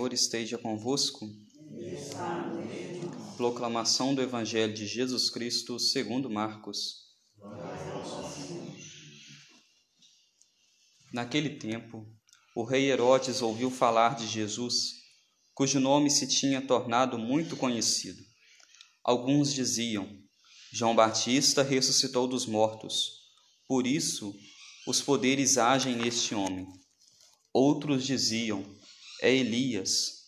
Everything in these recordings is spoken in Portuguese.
Senhor esteja convosco. Proclamação do Evangelho de Jesus Cristo segundo Marcos. Naquele tempo, o rei Herodes ouviu falar de Jesus, cujo nome se tinha tornado muito conhecido. Alguns diziam: João Batista ressuscitou dos mortos, por isso os poderes agem neste homem. Outros diziam: É Elias.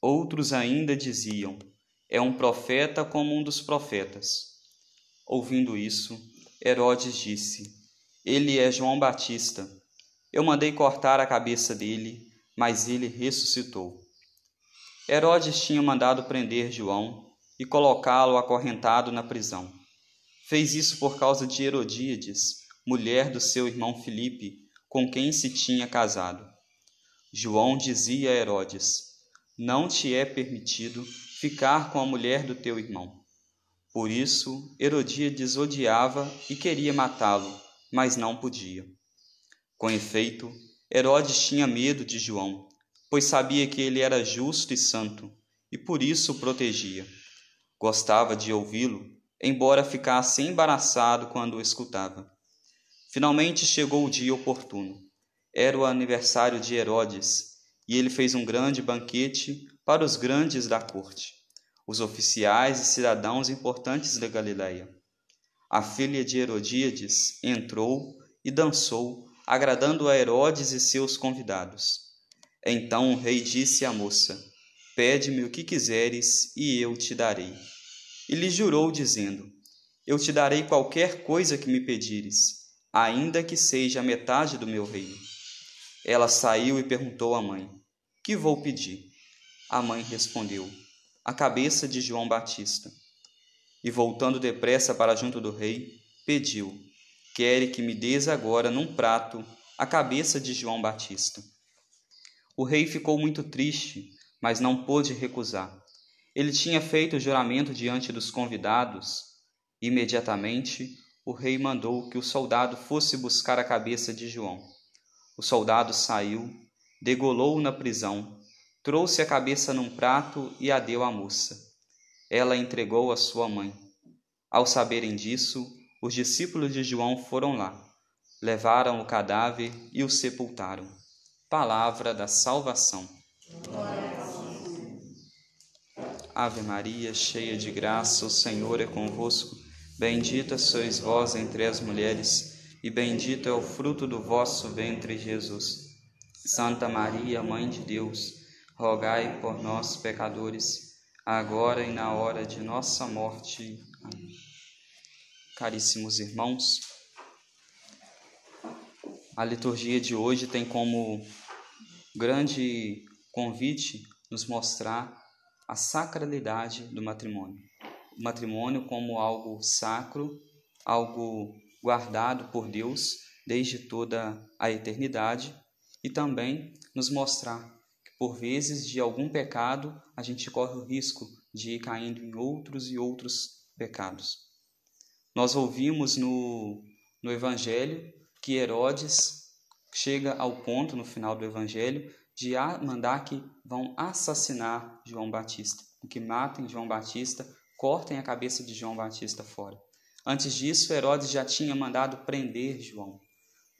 Outros ainda diziam: É um profeta como um dos profetas. Ouvindo isso, Herodes disse: Ele é João Batista. Eu mandei cortar a cabeça dele, mas ele ressuscitou. Herodes tinha mandado prender João e colocá-lo acorrentado na prisão. Fez isso por causa de Herodíades, mulher do seu irmão Filipe, com quem se tinha casado. João dizia a Herodes: Não te é permitido ficar com a mulher do teu irmão. Por isso, Herodíades odiava e queria matá-lo, mas não podia. Com efeito, Herodes tinha medo de João, pois sabia que ele era justo e santo, e por isso o protegia. Gostava de ouvi-lo, embora ficasse embaraçado quando o escutava. Finalmente chegou o dia oportuno. Era o aniversário de Herodes, e ele fez um grande banquete para os grandes da corte, os oficiais e cidadãos importantes da Galiléia. A filha de Herodíades entrou e dançou agradando a Herodes e seus convidados. Então o rei disse à moça: Pede-me o que quiseres e eu te darei. E lhe jurou, dizendo: Eu te darei qualquer coisa que me pedires, ainda que seja a metade do meu reino. Ela saiu e perguntou à mãe: Que vou pedir? A mãe respondeu: A cabeça de João Batista. E voltando depressa para junto do rei, pediu: quere que me des agora num prato a cabeça de João Batista. O rei ficou muito triste, mas não pôde recusar. Ele tinha feito o juramento diante dos convidados. Imediatamente, o rei mandou que o soldado fosse buscar a cabeça de João. O soldado saiu, degolou-o na prisão, trouxe a cabeça num prato e a deu à moça. Ela entregou a sua mãe. Ao saberem disso, os discípulos de João foram lá, levaram o cadáver e o sepultaram. Palavra da salvação. Ave Maria, cheia de graça, o Senhor é convosco. Bendita sois vós entre as mulheres, e bendito é o fruto do vosso ventre, Jesus. Santa Maria, Mãe de Deus, rogai por nós, pecadores, agora e na hora de nossa morte. Amém caríssimos irmãos. A liturgia de hoje tem como grande convite nos mostrar a sacralidade do matrimônio. O matrimônio como algo sacro, algo guardado por Deus desde toda a eternidade e também nos mostrar que por vezes de algum pecado a gente corre o risco de ir caindo em outros e outros pecados. Nós ouvimos no, no Evangelho que Herodes chega ao ponto, no final do Evangelho, de mandar que vão assassinar João Batista, que matem João Batista, cortem a cabeça de João Batista fora. Antes disso, Herodes já tinha mandado prender João.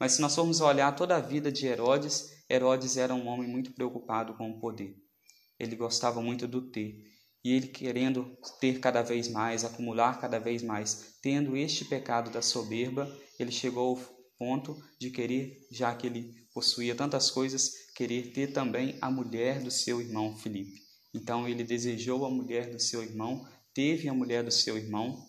Mas se nós formos olhar toda a vida de Herodes, Herodes era um homem muito preocupado com o poder. Ele gostava muito do ter e ele querendo ter cada vez mais, acumular cada vez mais, tendo este pecado da soberba, ele chegou ao ponto de querer, já que ele possuía tantas coisas, querer ter também a mulher do seu irmão Filipe. Então ele desejou a mulher do seu irmão, teve a mulher do seu irmão.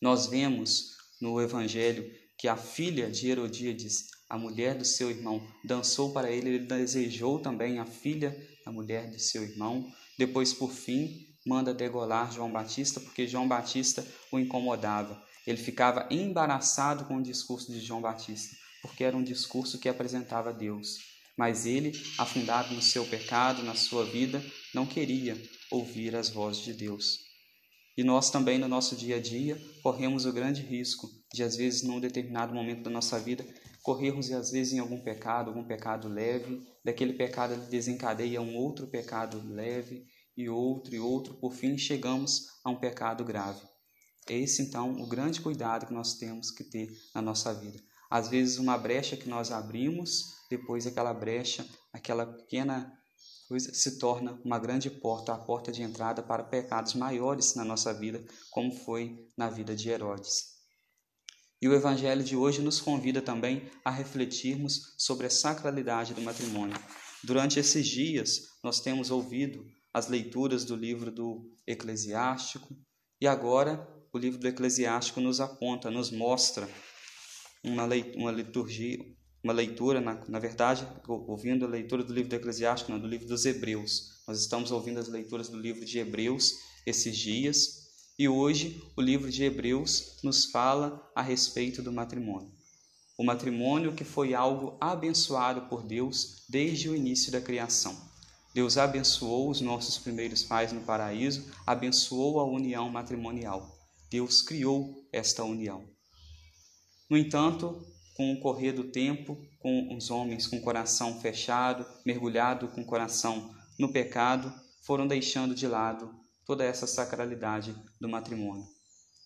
Nós vemos no evangelho que a filha de Herodíades, a mulher do seu irmão, dançou para ele, ele desejou também a filha, a mulher de seu irmão. Depois, por fim, manda degolar João Batista, porque João Batista o incomodava. Ele ficava embaraçado com o discurso de João Batista, porque era um discurso que apresentava Deus. Mas ele, afundado no seu pecado, na sua vida, não queria ouvir as vozes de Deus. E nós também, no nosso dia a dia, corremos o grande risco de, às vezes, num determinado momento da nossa vida, corrermos às vezes em algum pecado, algum pecado leve, daquele pecado desencadeia um outro pecado leve e outro e outro, por fim chegamos a um pecado grave. Esse então o grande cuidado que nós temos que ter na nossa vida. Às vezes uma brecha que nós abrimos, depois aquela brecha, aquela pequena se torna uma grande porta, a porta de entrada para pecados maiores na nossa vida, como foi na vida de Herodes. E o Evangelho de hoje nos convida também a refletirmos sobre a sacralidade do matrimônio. Durante esses dias, nós temos ouvido as leituras do livro do Eclesiástico e agora o livro do Eclesiástico nos aponta, nos mostra uma, uma liturgia, uma leitura, na, na verdade, ouvindo a leitura do livro do Eclesiástico, não, do livro dos Hebreus. Nós estamos ouvindo as leituras do livro de Hebreus esses dias e hoje o livro de Hebreus nos fala a respeito do matrimônio. O matrimônio que foi algo abençoado por Deus desde o início da criação. Deus abençoou os nossos primeiros pais no paraíso, abençoou a união matrimonial. Deus criou esta união. No entanto, com o correr do tempo, com os homens com o coração fechado, mergulhado com o coração no pecado, foram deixando de lado toda essa sacralidade do matrimônio.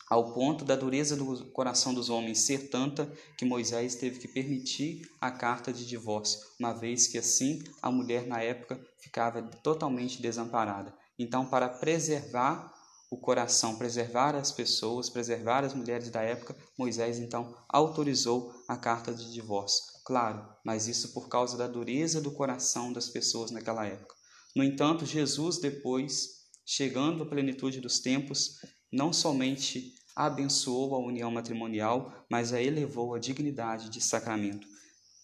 Ao ponto da dureza do coração dos homens ser tanta que Moisés teve que permitir a carta de divórcio, uma vez que assim a mulher na época ficava totalmente desamparada. Então, para preservar o coração, preservar as pessoas, preservar as mulheres da época, Moisés então autorizou a carta de divórcio. Claro, mas isso por causa da dureza do coração das pessoas naquela época. No entanto, Jesus depois, chegando à plenitude dos tempos, não somente abençoou a união matrimonial, mas a elevou à dignidade de sacramento.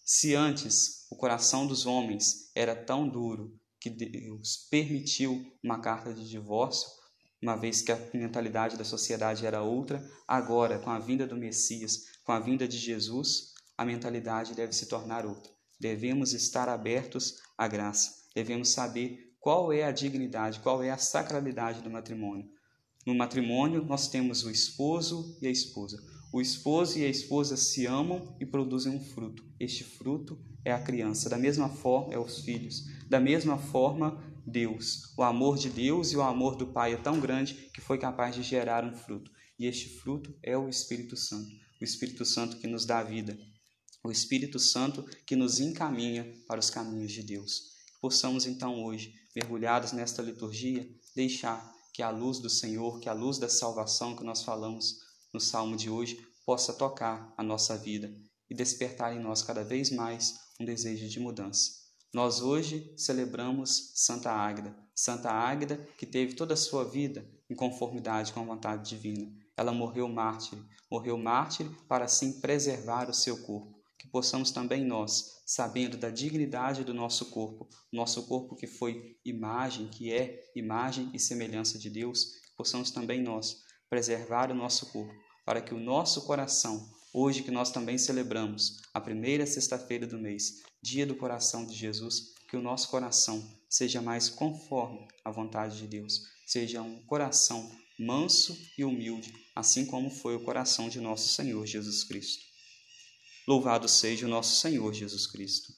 Se antes o coração dos homens era tão duro que Deus permitiu uma carta de divórcio, uma vez que a mentalidade da sociedade era outra, agora, com a vinda do Messias, com a vinda de Jesus, a mentalidade deve se tornar outra. Devemos estar abertos à graça, devemos saber qual é a dignidade, qual é a sacralidade do matrimônio. No matrimônio, nós temos o esposo e a esposa. O esposo e a esposa se amam e produzem um fruto. Este fruto é a criança. Da mesma forma, é os filhos. Da mesma forma, Deus. O amor de Deus e o amor do Pai é tão grande que foi capaz de gerar um fruto. E este fruto é o Espírito Santo. O Espírito Santo que nos dá vida. O Espírito Santo que nos encaminha para os caminhos de Deus. Possamos então hoje, mergulhados nesta liturgia, deixar que a luz do Senhor, que a luz da salvação que nós falamos no salmo de hoje, possa tocar a nossa vida e despertar em nós cada vez mais um desejo de mudança. Nós hoje celebramos Santa Águeda, Santa Águeda que teve toda a sua vida em conformidade com a vontade divina. Ela morreu mártir, morreu mártir para assim preservar o seu corpo. Que possamos também nós, sabendo da dignidade do nosso corpo, nosso corpo que foi imagem, que é imagem e semelhança de Deus, que possamos também nós preservar o nosso corpo, para que o nosso coração, hoje que nós também celebramos a primeira sexta-feira do mês, dia do coração de Jesus, que o nosso coração seja mais conforme à vontade de Deus, seja um coração manso e humilde, assim como foi o coração de nosso Senhor Jesus Cristo. Louvado seja o nosso Senhor Jesus Cristo.